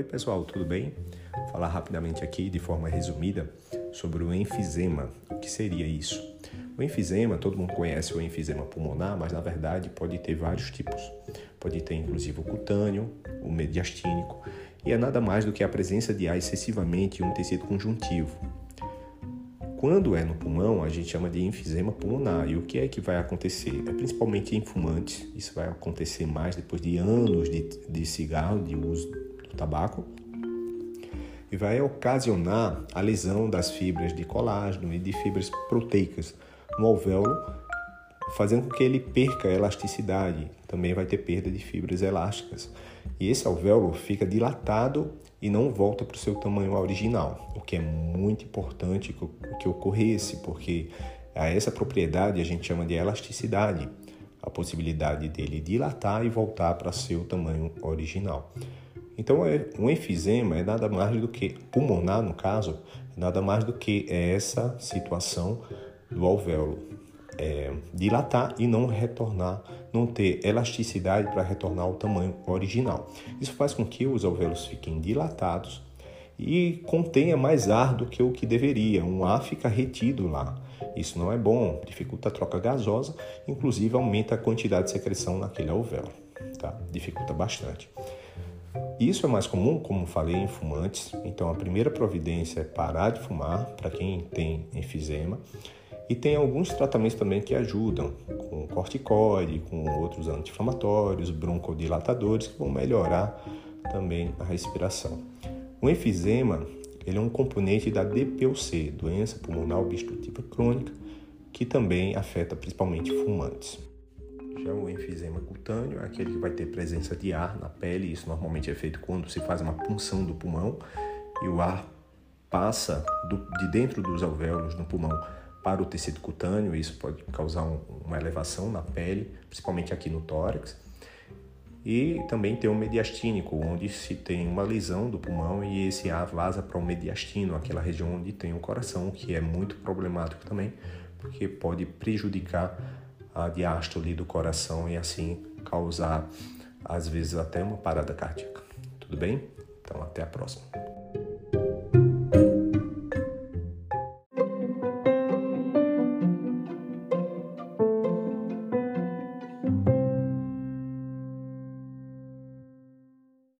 pessoal, tudo bem? Vou falar rapidamente aqui, de forma resumida, sobre o enfisema. O que seria isso? O enfisema, todo mundo conhece o enfisema pulmonar, mas na verdade pode ter vários tipos. Pode ter inclusive o cutâneo, o mediastínico, e é nada mais do que a presença de ar excessivamente em um tecido conjuntivo. Quando é no pulmão, a gente chama de enfisema pulmonar. E o que é que vai acontecer? É principalmente em fumantes. Isso vai acontecer mais depois de anos de, de cigarro, de uso do tabaco. E vai ocasionar a lesão das fibras de colágeno e de fibras proteicas no alvéolo, fazendo com que ele perca a elasticidade. Também vai ter perda de fibras elásticas. E esse alvéolo fica dilatado e não volta para o seu tamanho original, o que é muito importante que ocorresse, porque a essa propriedade a gente chama de elasticidade, a possibilidade dele dilatar e voltar para seu tamanho original. Então, é, um enfisema é nada mais do que, pulmonar no caso, é nada mais do que essa situação do alvéolo é, dilatar e não retornar, não ter elasticidade para retornar ao tamanho original. Isso faz com que os alvéolos fiquem dilatados e contenha mais ar do que o que deveria. Um ar fica retido lá. Isso não é bom, dificulta a troca gasosa, inclusive aumenta a quantidade de secreção naquele alvéolo, tá? Dificulta bastante. Isso é mais comum, como falei, em fumantes. Então, a primeira providência é parar de fumar para quem tem enfisema. E tem alguns tratamentos também que ajudam, com corticoide, com outros anti-inflamatórios, broncodilatadores, que vão melhorar também a respiração. O enfisema ele é um componente da DPOC, doença pulmonar obstrutiva crônica, que também afeta principalmente fumantes. Já o enfisema cutâneo aquele que vai ter presença de ar na pele, isso normalmente é feito quando se faz uma punção do pulmão e o ar passa do, de dentro dos alvéolos no pulmão para o tecido cutâneo, isso pode causar um, uma elevação na pele, principalmente aqui no tórax. E também tem o mediastínico, onde se tem uma lesão do pulmão e esse ar vaza para o mediastino, aquela região onde tem o coração, que é muito problemático também, porque pode prejudicar a diástole do coração e assim causar, às vezes, até uma parada cardíaca. Tudo bem? Então, até a próxima.